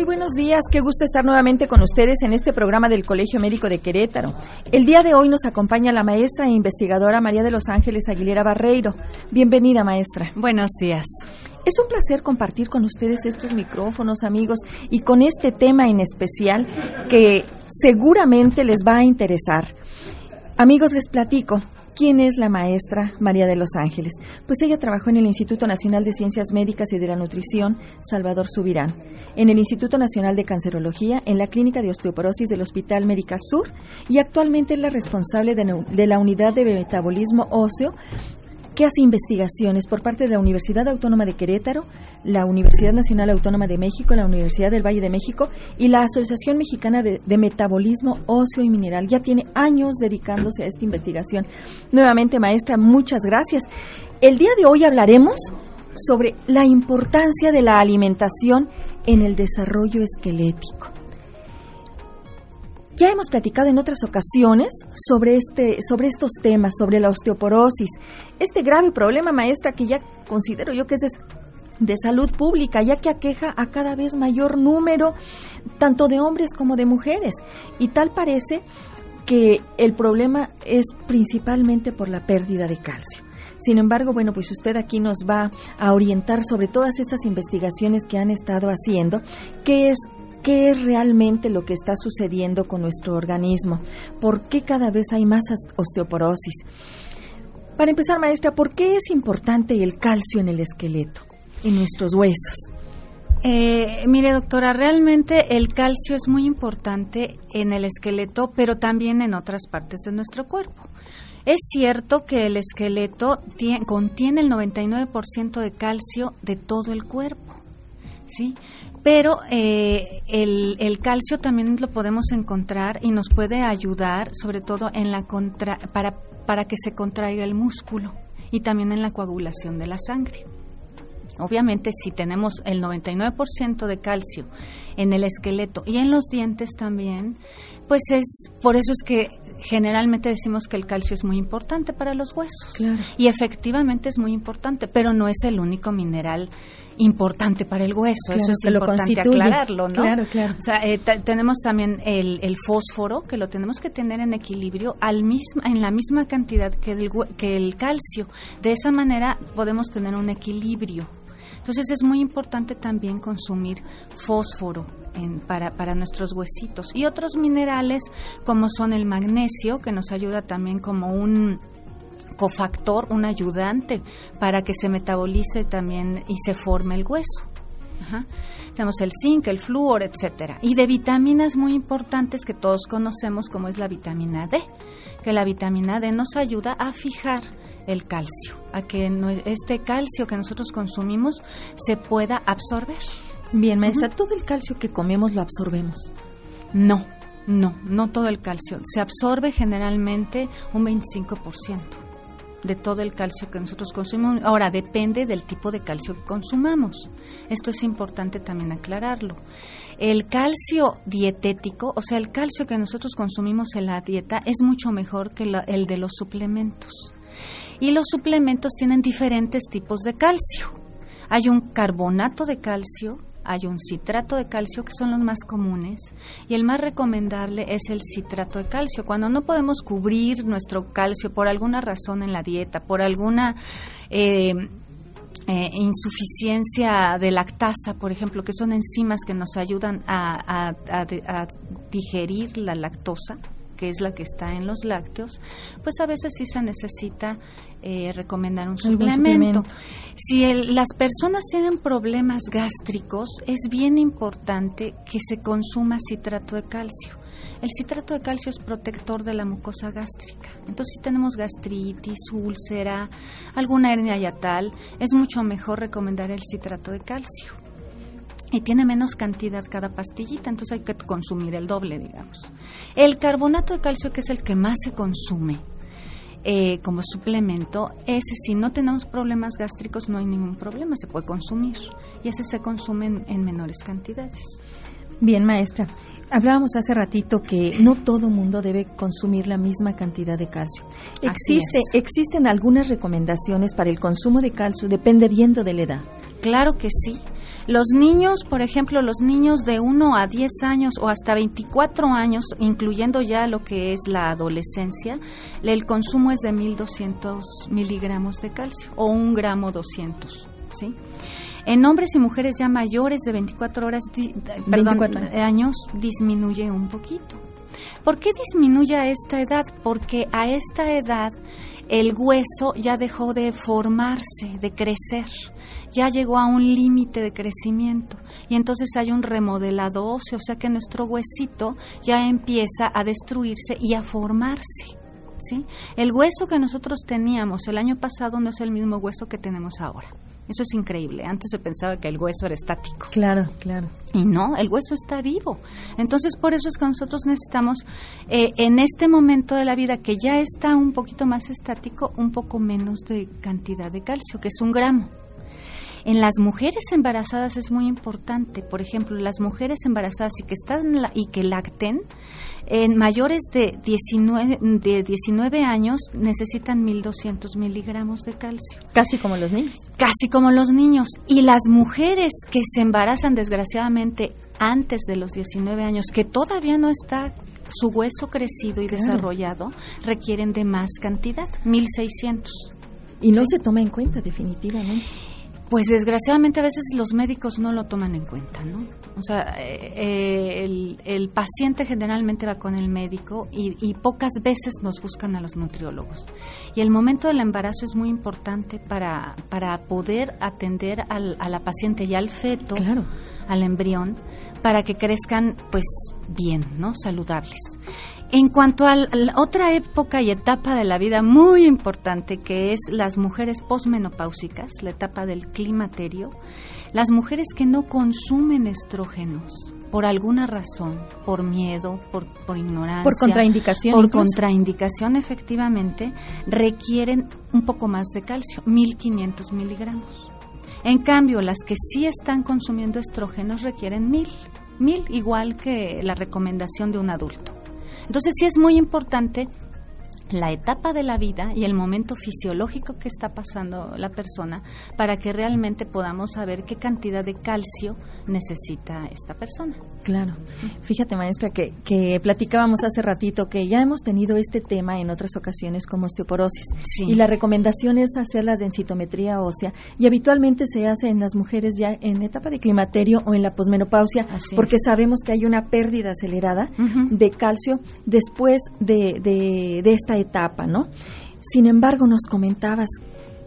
Muy buenos días, qué gusto estar nuevamente con ustedes en este programa del Colegio Médico de Querétaro. El día de hoy nos acompaña la maestra e investigadora María de los Ángeles Aguilera Barreiro. Bienvenida, maestra. Buenos días. Es un placer compartir con ustedes estos micrófonos, amigos, y con este tema en especial que seguramente les va a interesar. Amigos, les platico. ¿Quién es la maestra María de los Ángeles? Pues ella trabajó en el Instituto Nacional de Ciencias Médicas y de la Nutrición Salvador Subirán, en el Instituto Nacional de Cancerología, en la Clínica de Osteoporosis del Hospital Médica Sur y actualmente es la responsable de, de la Unidad de Metabolismo Óseo que hace investigaciones por parte de la Universidad Autónoma de Querétaro, la Universidad Nacional Autónoma de México, la Universidad del Valle de México y la Asociación Mexicana de, Metabolismo Óseo y Mineral. Ya tiene años dedicándose a esta investigación. Nuevamente, maestra, muchas gracias. El día de hoy hablaremos sobre la importancia de la alimentación en el desarrollo esquelético. Ya hemos platicado en otras ocasiones sobre este sobre estos temas, sobre la osteoporosis, este grave problema maestra que ya considero yo que es de, salud pública, ya que aqueja a cada vez mayor número tanto de hombres como de mujeres y tal parece que el problema es principalmente por la pérdida de calcio. Sin embargo, bueno, pues usted aquí nos va a orientar sobre todas estas investigaciones que han estado haciendo, qué es qué es realmente lo que está sucediendo con nuestro organismo, por qué cada vez hay más osteoporosis. Para empezar, maestra, ¿por qué es importante el calcio en el esqueleto, en nuestros huesos? Eh, mire, doctora, realmente el calcio es muy importante en el esqueleto, pero también en otras partes de nuestro cuerpo. Es cierto que el esqueleto tiene, contiene el 99% de calcio de todo el cuerpo, ¿sí? Pero eh, el, el, calcio también lo podemos encontrar y nos puede ayudar, sobre todo en la contra, para, para que se contraiga el músculo y también en la coagulación de la sangre. Obviamente, si tenemos el 99% de calcio en el esqueleto y en los dientes también, pues es por eso es que generalmente decimos que el calcio es muy importante para los huesos. Claro. Y efectivamente es muy importante, pero no es el único mineral importante para el hueso. Claro, Eso es que importante aclararlo, ¿no? Claro, claro. O sea, eh, tenemos también el, el, fósforo, que lo tenemos que tener en equilibrio al mismo, en la misma cantidad que el, que el calcio. De esa manera podemos tener un equilibrio. Entonces es muy importante también consumir fósforo en, para, para nuestros huesitos y otros minerales como son el magnesio, que nos ayuda también como un cofactor, un ayudante para que se metabolice también y se forme el hueso. Tenemos el zinc, el flúor, etcétera. Y de vitaminas muy importantes que todos conocemos como es la vitamina D, que la vitamina D nos ayuda a fijar el calcio, a que este calcio que nosotros consumimos se pueda absorber. Bien, maestra, uh -huh. ¿todo el calcio que comemos lo absorbemos? No, no, no todo el calcio. Se absorbe generalmente un 25% de todo el calcio que nosotros consumimos. Ahora, depende del tipo de calcio que consumamos. Esto es importante también aclararlo. El calcio dietético, o sea, el calcio que nosotros consumimos en la dieta es mucho mejor que la, el de los suplementos. Y los suplementos tienen diferentes tipos de calcio. Hay un carbonato de calcio, hay un citrato de calcio, que son los más comunes, y el más recomendable es el citrato de calcio. Cuando no podemos cubrir nuestro calcio por alguna razón en la dieta, por alguna eh, eh, insuficiencia de lactasa, por ejemplo, que son enzimas que nos ayudan a, a, digerir la lactosa, que es la que está en los lácteos, pues a veces sí se necesita eh, recomendar un suplemento. suplemento. Si el, las personas tienen problemas gástricos, es bien importante que se consuma citrato de calcio. El citrato de calcio es protector de la mucosa gástrica. Entonces, si tenemos gastritis, úlcera, alguna hernia yatal, es mucho mejor recomendar el citrato de calcio y tiene menos cantidad cada pastillita, entonces hay que consumir el doble, digamos. El carbonato de calcio, que es el que más se consume eh, como suplemento, ese si no tenemos problemas gástricos no hay ningún problema, se puede consumir y ese se consume en, en menores cantidades. Bien, maestra. Hablábamos hace ratito que no todo mundo debe consumir la misma cantidad de calcio. Existe, existen algunas recomendaciones para el consumo de calcio dependiendo de la edad. Claro que sí. Los niños, por ejemplo, los niños de 1 a 10 años o hasta 24 años, incluyendo ya lo que es la adolescencia, el consumo es de 1.200 miligramos de calcio o un gramo 200, ¿sí? En hombres y mujeres ya mayores de 24 horas, años disminuye un poquito. ¿Por qué disminuye a esta edad? Porque a esta edad el hueso ya dejó de formarse, de crecer, ya llegó a un límite de crecimiento y entonces hay un remodelado óseo, o sea que nuestro huesito ya empieza a destruirse y a formarse. ¿sí? El hueso que nosotros teníamos el año pasado no es el mismo hueso que tenemos ahora. Eso es increíble. Antes se pensaba que el hueso era estático. Claro, claro. Y no, el hueso está vivo. Entonces, por eso es que nosotros necesitamos, eh, en este momento de la vida que ya está un poquito más estático, un poco menos de cantidad de calcio, que es un gramo. En las mujeres embarazadas es muy importante, por ejemplo, las mujeres embarazadas y que están y que lacten, en mayores de 19, de 19 años necesitan 1.200 miligramos de calcio. Casi como los niños. Casi como los niños. Y las mujeres que se embarazan desgraciadamente antes de los 19 años, que todavía no está su hueso crecido y desarrollado, requieren de más cantidad, 1.600. Y no se toma en cuenta definitivamente. Pues desgraciadamente a veces los médicos no lo toman en cuenta, ¿no? O sea, eh, eh, el, paciente generalmente va con el médico y, pocas veces nos buscan a los nutriólogos. Y el momento del embarazo es muy importante para, para poder atender al, a la paciente y al feto, al embrión, para que crezcan pues bien, ¿no? Saludables. En cuanto a la otra época y etapa de la vida muy importante que es las mujeres posmenopáusicas, la etapa del climaterio, las mujeres que no consumen estrógenos por alguna razón, por miedo, por, por ignorancia, por contraindicación, por contraindicación efectivamente, requieren un poco más de calcio, 1500 miligramos. En cambio, las que sí están consumiendo estrógenos requieren 1000, 1000 igual que la recomendación de un adulto. Entonces sí es muy importante la etapa de la vida y el momento fisiológico que está pasando la persona para que realmente podamos saber qué cantidad de calcio necesita esta persona. Claro. Fíjate, maestra, que, que platicábamos hace ratito que ya hemos tenido este tema en otras ocasiones como osteoporosis. Y la recomendación es hacer la densitometría ósea y habitualmente se hace en las mujeres ya en etapa de climaterio o en la posmenopausia porque sabemos que hay una pérdida acelerada de calcio después de, de, de esta etapa, ¿no? Sin embargo, nos comentabas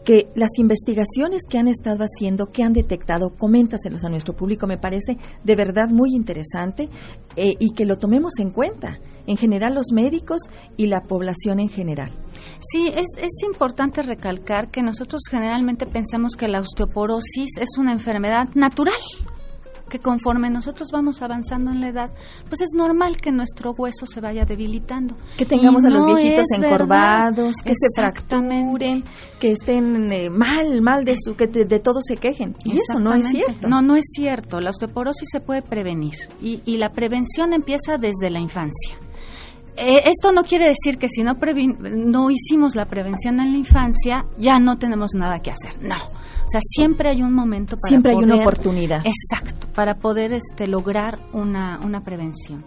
que las investigaciones que han estado haciendo, que han detectado, coméntaselos a nuestro público, me parece de verdad muy interesante eh, y que lo tomemos en cuenta, en general los médicos y la población en general. Sí, es, es importante recalcar que nosotros generalmente pensamos que la osteoporosis es una enfermedad natural, que conforme nosotros vamos avanzando en la edad, pues es normal que nuestro hueso se vaya debilitando. Que tengamos a los viejitos encorvados, que se fracturen, que estén eh, mal, mal de su, que de, todo se quejen. Y eso no es cierto. No, no es cierto. La osteoporosis se puede prevenir y, y la prevención empieza desde la infancia. Eh, esto no quiere decir que si no, no hicimos la prevención en la infancia, ya no tenemos nada que hacer. No o sea, siempre hay un momento para Siempre hay una oportunidad. Exacto, para poder este, lograr una, una prevención.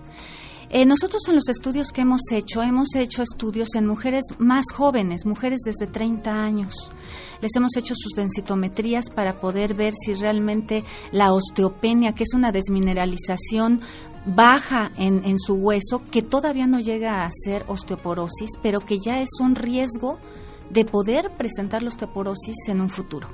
Eh, nosotros en los estudios que hemos hecho, hemos hecho estudios en mujeres más jóvenes, mujeres desde 30 años. Les hemos hecho sus densitometrías para poder ver si realmente la osteopenia, que es una desmineralización baja en, en su hueso, que todavía no llega a ser osteoporosis, pero que ya es un riesgo de poder presentar la osteoporosis en un futuro.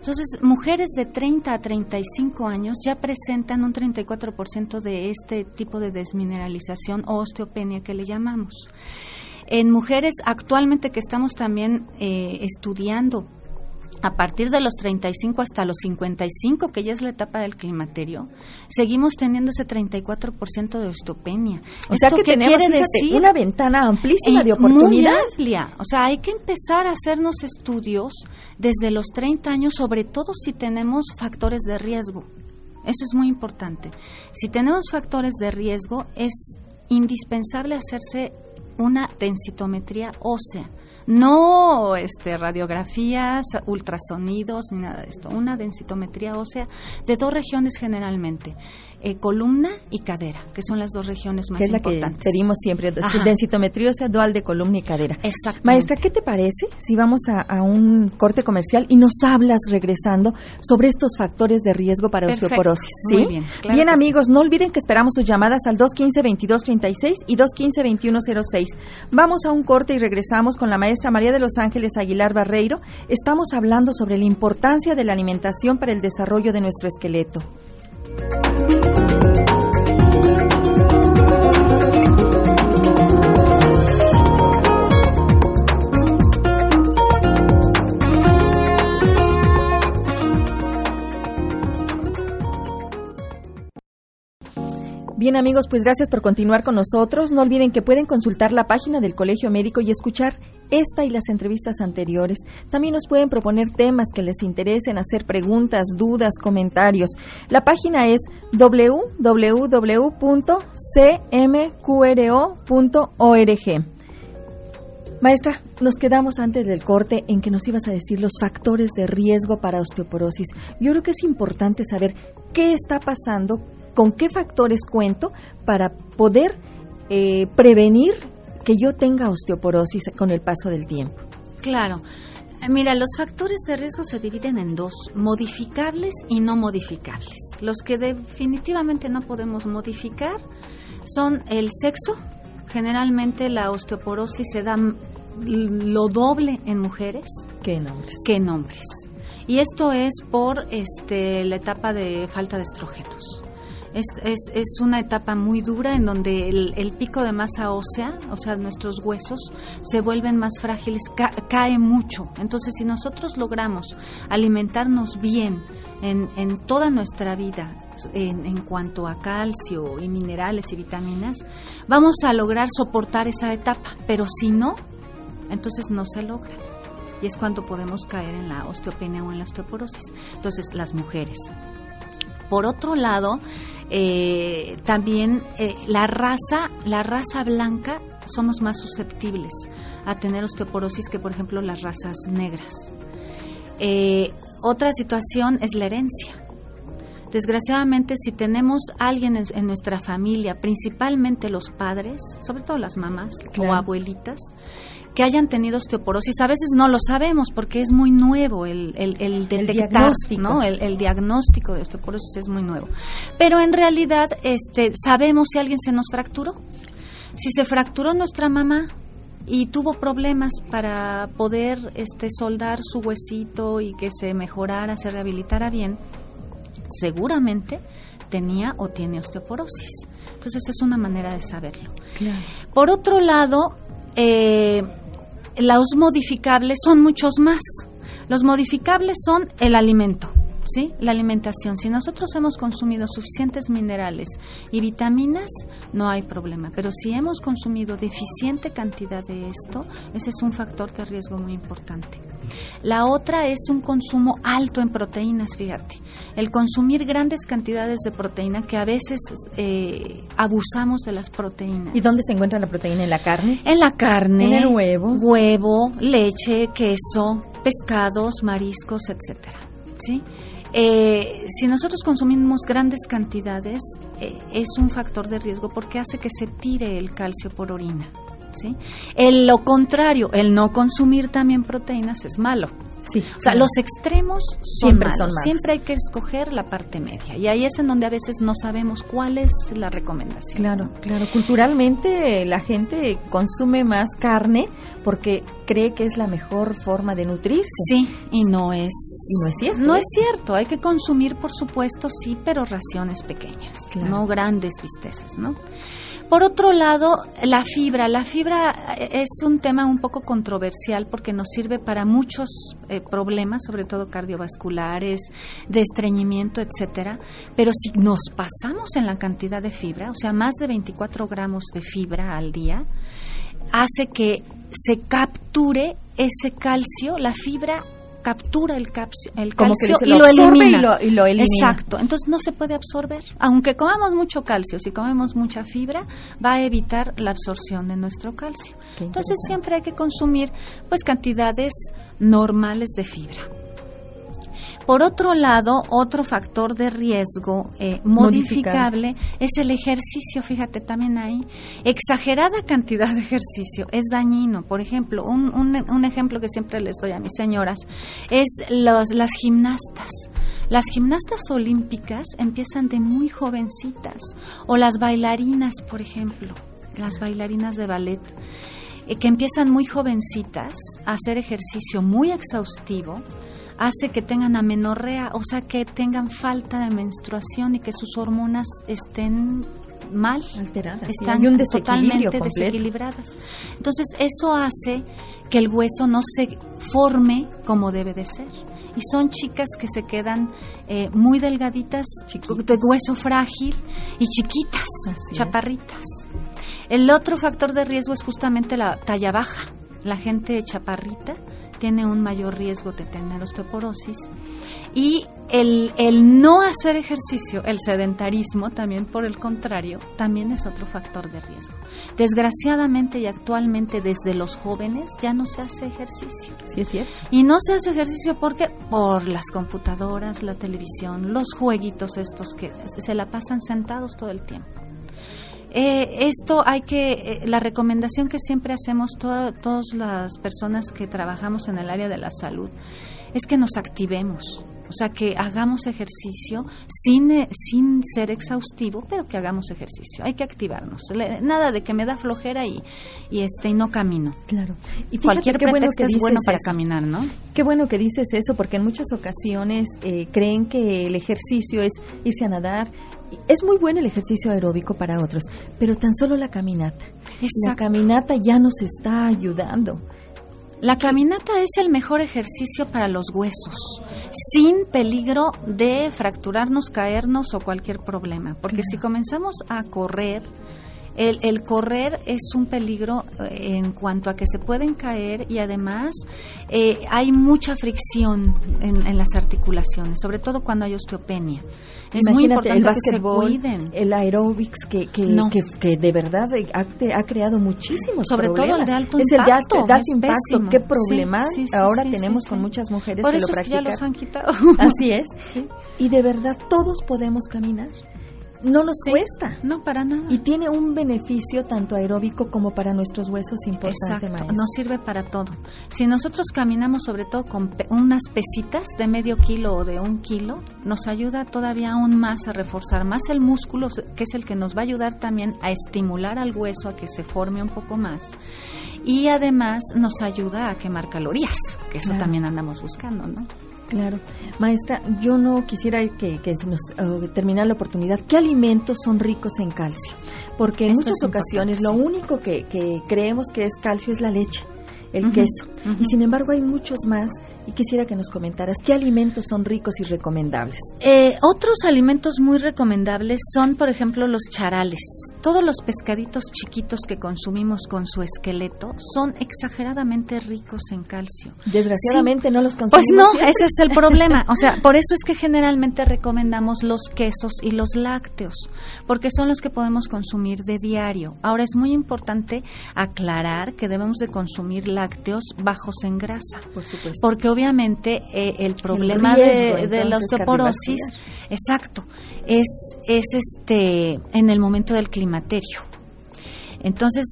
Entonces, mujeres de 30 a 35 años ya presentan un 34% de este tipo de desmineralización o osteopenia que le llamamos. En mujeres actualmente que estamos también eh, estudiando a partir de los 35 hasta los 55, que ya es la etapa del climaterio, seguimos teniendo ese 34% de osteopenia. O sea que tenemos una ventana amplísima de oportunidad. Muy amplia. O sea, hay que empezar a hacernos estudios desde los 30 años, sobre todo si tenemos factores de riesgo. Eso es muy importante. Si tenemos factores de riesgo, es indispensable hacerse una densitometría ósea No este, radiografías, ultrasonidos, ni nada de esto. Una densitometría ósea de dos regiones generalmente. Eh, columna y cadera, que son las dos regiones más que es importantes. la que pedimos siempre, densitometría sea dual de columna y cadera. Exacto. Maestra, ¿qué te parece si vamos a, un corte comercial y nos hablas regresando sobre estos factores de riesgo para osteoporosis? ¿sí? Muy bien, bien amigos, no olviden que esperamos sus llamadas al 215-2236 y 215-2106. Vamos a un corte y regresamos con la maestra María de los Ángeles Aguilar Barreiro. Estamos hablando sobre la importancia de la alimentación para el desarrollo de nuestro esqueleto. Thank you. Bien amigos, pues gracias por continuar con nosotros. No olviden que pueden consultar la página del Colegio Médico y escuchar esta y las entrevistas anteriores. También nos pueden proponer temas que les interesen, hacer preguntas, dudas, comentarios. La página es www.cmqro.org. Maestra, nos quedamos antes del corte en que nos ibas a decir los factores de riesgo para osteoporosis. Yo creo que es importante saber qué está pasando con qué factores cuento para poder eh, prevenir que yo tenga osteoporosis con el paso del tiempo. Claro. Mira, los factores de riesgo se dividen en dos, modificables y no modificables. Los que definitivamente no podemos modificar son el sexo. Generalmente la osteoporosis se da lo doble en mujeres que en hombres. Que en hombres. Y esto es por este, la etapa de falta de estrógenos. Es, es, una etapa muy dura en donde el, pico de masa ósea, o sea, nuestros huesos, se vuelven más frágiles, cae mucho. Entonces, si nosotros logramos alimentarnos bien en, en toda nuestra vida, en, en, cuanto a calcio y minerales y vitaminas, vamos a lograr soportar esa etapa. Pero si no, entonces no se logra. Y es cuando podemos caer en la osteopenia o en la osteoporosis. Entonces, las mujeres. Por otro lado, eh, también eh, la raza, la raza blanca somos más susceptibles a tener osteoporosis que por ejemplo las razas negras. Eh, otra situación es la herencia. Desgraciadamente, si tenemos alguien en, nuestra familia, principalmente los padres, sobre todo las mamás o abuelitas, que hayan tenido osteoporosis. A veces no lo sabemos porque es muy nuevo el, el, el detectar, ¿no? El, diagnóstico de osteoporosis es muy nuevo. Pero en realidad este, sabemos si alguien se nos fracturó. Si se fracturó nuestra mamá y tuvo problemas para poder este, soldar su huesito y que se mejorara, se rehabilitara bien, seguramente tenía o tiene osteoporosis. Entonces es una manera de saberlo. Por otro lado, eh, los modificables son muchos más. Los modificables son el alimento, ¿sí? La alimentación. Si nosotros hemos consumido suficientes minerales y vitaminas, no hay problema. Pero si hemos consumido deficiente cantidad de esto, ese es un factor de riesgo muy importante. La otra es un consumo alto en proteínas, fíjate. El consumir grandes cantidades de proteína, que a veces eh, abusamos de las proteínas. ¿Y dónde se encuentra la proteína? ¿En la carne? En la carne. En el huevo. Huevo, leche, queso, pescados, mariscos, etcétera. ¿Sí? Eh, si nosotros consumimos grandes cantidades, eh, es un factor de riesgo porque hace que se tire el calcio por orina. ¿sí? El, lo contrario, el no consumir también proteínas es malo. Sí, o sea, los extremos siempre son malos. Siempre hay que escoger la parte media. Y ahí es en donde a veces no sabemos cuál es la recomendación. Claro, claro. Culturalmente la gente consume más carne porque cree que es la mejor forma de nutrirse. Sí, y no es. Y no es cierto. No es cierto. Hay que consumir, por supuesto, sí, pero raciones pequeñas, no grandes visteces, ¿no? Por otro lado, la fibra. La fibra eh, es un tema un poco controversial porque nos sirve para muchos eh, problemas, sobre todo cardiovasculares, de estreñimiento, etcétera. Pero si nos pasamos en la cantidad de fibra, o sea, más de 24 gramos de fibra al día, hace que se capture ese calcio. La fibra captura el, calcio, el Como calcio que y lo elimina. y lo- y lo elimina. Exacto, entonces no se puede absorber. Aunque comamos mucho calcio, si comemos mucha fibra, va a evitar la absorción de nuestro calcio. Entonces siempre hay que consumir pues cantidades normales de fibra. Por otro lado, otro factor de riesgo eh, modificable es el ejercicio, fíjate también ahí. Exagerada cantidad de ejercicio es dañino. Por ejemplo, un, un- un ejemplo que siempre les doy a mis señoras es los, las gimnastas. Las gimnastas olímpicas empiezan de muy jovencitas. O las bailarinas, por ejemplo, las bailarinas de ballet eh, que empiezan muy jovencitas a hacer ejercicio muy exhaustivo, hace que tengan amenorrea, o sea, que tengan falta de menstruación y que sus hormonas estén mal, Alteradas, están un totalmente completo. desequilibradas. Entonces, eso hace que el hueso no se forme como debe de ser. Y son chicas que se quedan eh, muy delgaditas, Chiquitas. de hueso frágil y chiquitas, Así es. chaparritas. El otro factor de riesgo es justamente la talla baja. La gente chaparrita tiene un mayor riesgo de tener osteoporosis. Y el, el no hacer ejercicio, el sedentarismo, también por el contrario, también es otro factor de riesgo. Desgraciadamente y actualmente desde los jóvenes ya no se hace ejercicio. Sí, es cierto. Y no se hace ejercicio porque por las computadoras, la televisión, los jueguitos estos que se la pasan sentados todo el tiempo. Eh, esto hay que, eh, la recomendación que siempre hacemos to- todas las personas que trabajamos en el área de la salud es que nos activemos. O sea, que hagamos ejercicio sin, eh, sin ser exhaustivo, pero que hagamos ejercicio. Hay que activarnos. Le- nada de que me da flojera y, y, este, y no camino. Claro. Y Cualquier qué bueno que es bueno para eso. caminar, ¿no? Qué bueno que dices eso, porque en muchas ocasiones eh, creen que el ejercicio es irse a nadar. Es muy bueno el ejercicio aeróbico para otros, pero tan solo la caminata. La caminata ya nos está ayudando. La caminata es el mejor ejercicio para los huesos, sin peligro de fracturarnos, caernos o cualquier problema. Porque si comenzamos a correr, el, el correr es un peligro eh, en cuanto a que se pueden caer y además eh, hay mucha fricción en, en las articulaciones, sobre todo cuando hay osteopenia. Es muy importante el que se cuiden. el aerobics que, que, No. que, que de verdad ha, creado muchísimos Sobre todo el problemas. de alto es el de impacto, alto, de alto es impacto. Qué problema sí, sí, ahora tenemos con muchas mujeres Por que eso lo que ya practican. los han quitado. Así es. Y de verdad todos podemos caminar. No nos Sí. cuesta. No, para nada. Y tiene un beneficio tanto aeróbico como para nuestros huesos importante, Exacto, maestra. nos sirve para todo. Si nosotros caminamos sobre todo con pe- unas pesitas de medio kilo o de un kilo, nos ayuda todavía aún más a reforzar más el músculo, que es el que nos va a ayudar también a estimular al hueso a que se forme un poco más. Y además nos ayuda a quemar calorías, que eso Claro. también andamos buscando, ¿no? Claro. Maestra, yo no quisiera que, que se nos uh, terminara la oportunidad. ¿Qué alimentos son ricos en calcio? Porque en Esto muchas es ocasiones lo único que, que creemos que es calcio es la leche, el queso. Y sin embargo hay muchos más. Y quisiera que nos comentaras qué alimentos son ricos y recomendables. Eh, otros alimentos muy recomendables son, por ejemplo, los charales. Todos los pescaditos chiquitos que consumimos con su esqueleto son exageradamente ricos en calcio. Desgraciadamente no los Pues consumimos. no, siempre. ese es el problema. O sea, por eso es que generalmente recomendamos los quesos y los lácteos, porque son los que podemos consumir de diario. Ahora es muy importante aclarar que debemos de consumir lácteos bajos en grasa. Por supuesto. Porque obviamente eh, el problema riesgo, de, de la osteoporosis, exacto, es, es este en el momento del climaterio. Entonces,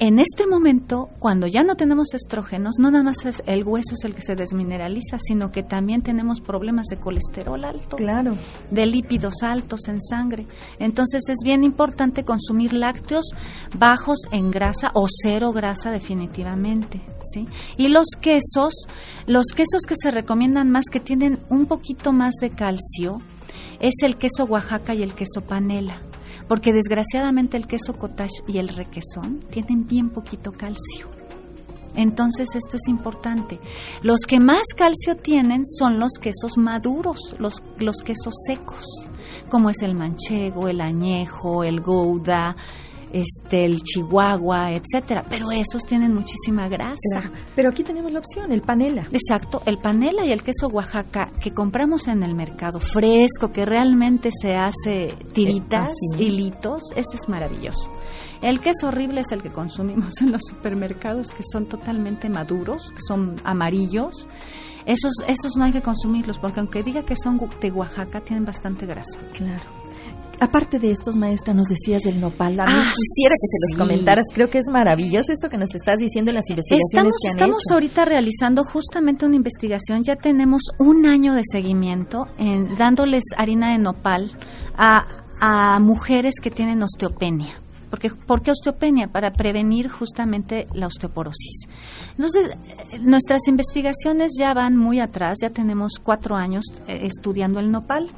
en este momento, cuando ya no tenemos estrógenos, no nada más es el hueso es el que se desmineraliza, sino que también tenemos problemas de colesterol alto Claro. de lípidos altos en sangre. Entonces es bien importante consumir lácteos bajos en grasa o cero grasa definitivamente, ¿sí? Y los quesos, los quesos que se recomiendan más que tienen un poquito más de calcio es el queso Oaxaca y el queso panela. Porque desgraciadamente el queso cottage y el requesón tienen bien poquito calcio. Entonces esto es importante. Los que más calcio tienen son los quesos maduros, los, los quesos secos, como es el manchego, el añejo, el gouda, este el chihuahua, etcétera, pero esos tienen muchísima grasa. Pero aquí tenemos la opción, el panela. Exacto, el panela y el queso Oaxaca que compramos en el mercado fresco, que realmente se hace tiritas, hilitos, ese es maravilloso. El queso horrible es el que consumimos en los supermercados, que son totalmente maduros, que son amarillos. Esos, esos no hay que consumirlos, porque aunque diga que son de Oaxaca, tienen bastante grasa. Claro. Aparte de estos, maestra, nos decías del nopal. A mí ah, quisiera que se los comentaras. Creo que es maravilloso esto que nos estás diciendo en las investigaciones estamos, que han Estamos ahorita realizando justamente una investigación. Ya tenemos un año de seguimiento en dándoles harina de nopal a, a mujeres que tienen osteopenia. Porque, ¿Por qué osteopenia? Para prevenir justamente la osteoporosis. Entonces, nuestras investigaciones ya van muy atrás, ya tenemos cuatro años eh, estudiando el nopal.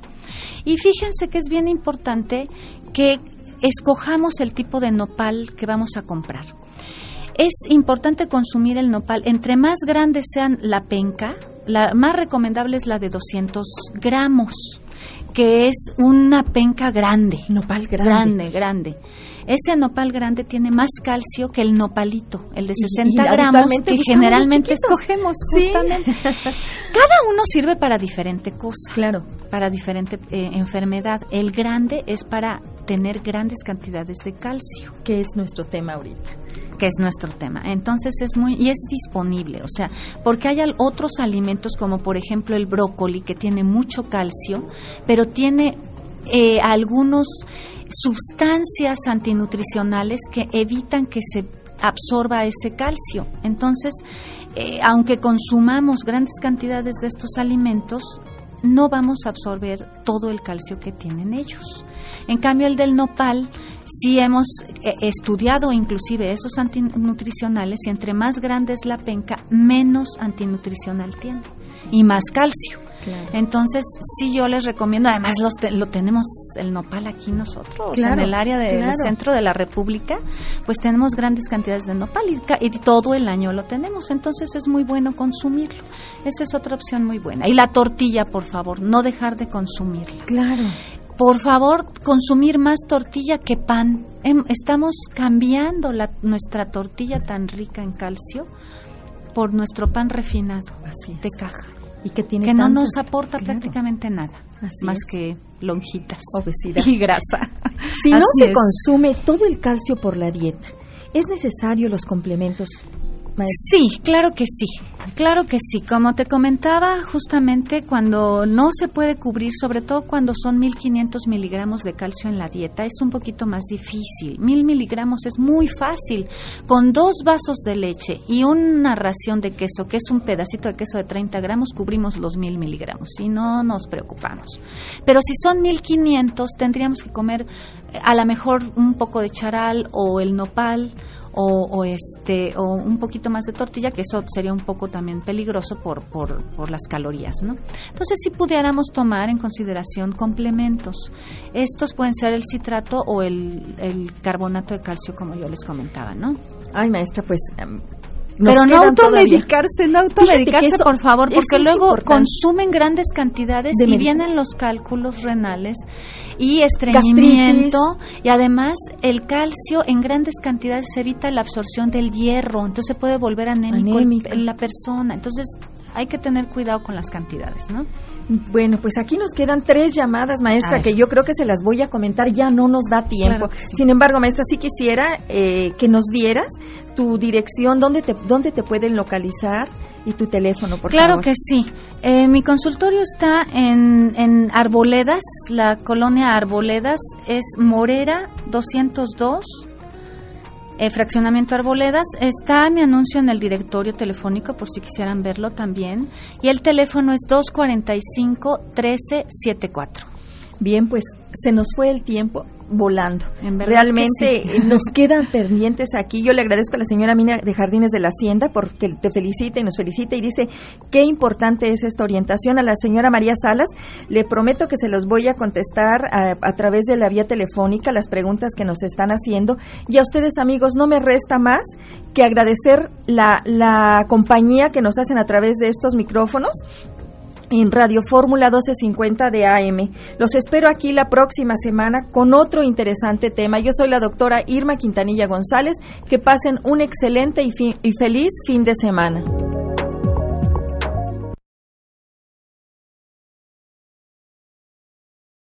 Y fíjense que es bien importante que escojamos el tipo de nopal que vamos a comprar. Es importante consumir el nopal. Entre más grande sean la penca, la más recomendable es la de 200 gramos, que es una penca grande. Nopal grande. Grande, grande. Ese nopal grande tiene más calcio que el nopalito, el de 60 gramos que generalmente escogemos justamente. Cada uno sirve para diferente cosa. Claro. Para diferente eh, enfermedad. El grande es para tener grandes cantidades de calcio. Que es nuestro tema ahorita. Que es nuestro tema. Entonces es muy, y es disponible, o sea, porque hay otros alimentos como por ejemplo el brócoli que tiene mucho calcio, pero tiene eh, algunos sustancias antinutricionales que evitan que se absorba ese calcio. Entonces, eh, aunque consumamos grandes cantidades de estos alimentos, no vamos a absorber todo el calcio que tienen ellos. En cambio, el del nopal, sí hemos eh, estudiado inclusive esos antinutricionales y entre más grande es la penca, menos antinutricional tiene y más calcio. Entonces, sí, yo les recomiendo, además los lo tenemos el nopal aquí nosotros, en el área del centro de la República, pues tenemos grandes cantidades de nopal y, todo el año lo tenemos, entonces es muy bueno consumirlo. Esa es otra opción muy buena. Y la tortilla, por favor, no dejar de consumirla. Claro por favor, consumir más tortilla que pan. Em, estamos cambiando la, nuestra tortilla tan rica en calcio por nuestro pan refinado de caja y que tiene que no nos aporta prácticamente nada más que lonjitas obesidad. y grasa. Si no se consume todo el calcio por la dieta, es necesario los complementos Sí, claro que sí, claro que sí. Como te comentaba, justamente cuando no se puede cubrir, sobre todo cuando son 1500 miligramos de calcio en la dieta, es un poquito más difícil. Mil miligramos es muy fácil. Con dos vasos de leche y una ración de queso, que es un pedacito de queso de 30 gramos, cubrimos los mil miligramos y no nos preocupamos. Pero si son 1500, tendríamos que comer eh, a lo mejor un poco de charal o el nopal o, este o un poquito más de tortilla que eso sería un poco también peligroso por, por, por las calorías no entonces si pudiéramos tomar en consideración complementos. Estos pueden ser el citrato o el, el carbonato de calcio como yo les comentaba no ay maestra pues pero no automedicarse, no automedicarse, por favor, porque luego consumen grandes cantidades y vienen los cálculos renales y estreñimiento y además el calcio en grandes cantidades evita la absorción del hierro, entonces puede volver anémico. en la persona. Entonces hay que tener cuidado con las cantidades, ¿no? Bueno, pues aquí nos quedan tres llamadas, maestra, que yo creo que se las voy a comentar, ya no nos da tiempo. Sin embargo, maestra, sí quisiera eh, que nos dieras tu dirección, dónde te, dónde te pueden localizar y tu teléfono, por claro favor. Claro que sí. Eh, mi consultorio está en, en Arboledas, la colonia Arboledas, es Morera 202 eh, fraccionamiento Arboledas. Está mi anuncio en el directorio telefónico por si quisieran verlo también. Y el teléfono es 245-1374. Bien, pues se nos fue el tiempo volando. Realmente nos quedan pendientes aquí. Yo le agradezco a la señora Mina de Jardines de la Hacienda porque te felicita y nos felicita y dice qué importante es esta orientación. A la señora María Salas le prometo que se los voy a contestar a, través de la vía telefónica las preguntas que nos están haciendo. Y a ustedes amigos, no me resta más que agradecer la, la compañía que nos hacen a través de estos micrófonos en Radio Fórmula 1250 de AM. Los espero aquí la próxima semana con otro interesante tema. Yo soy la doctora Irma Quintanilla González. Que pasen un excelente y, y feliz fin de semana.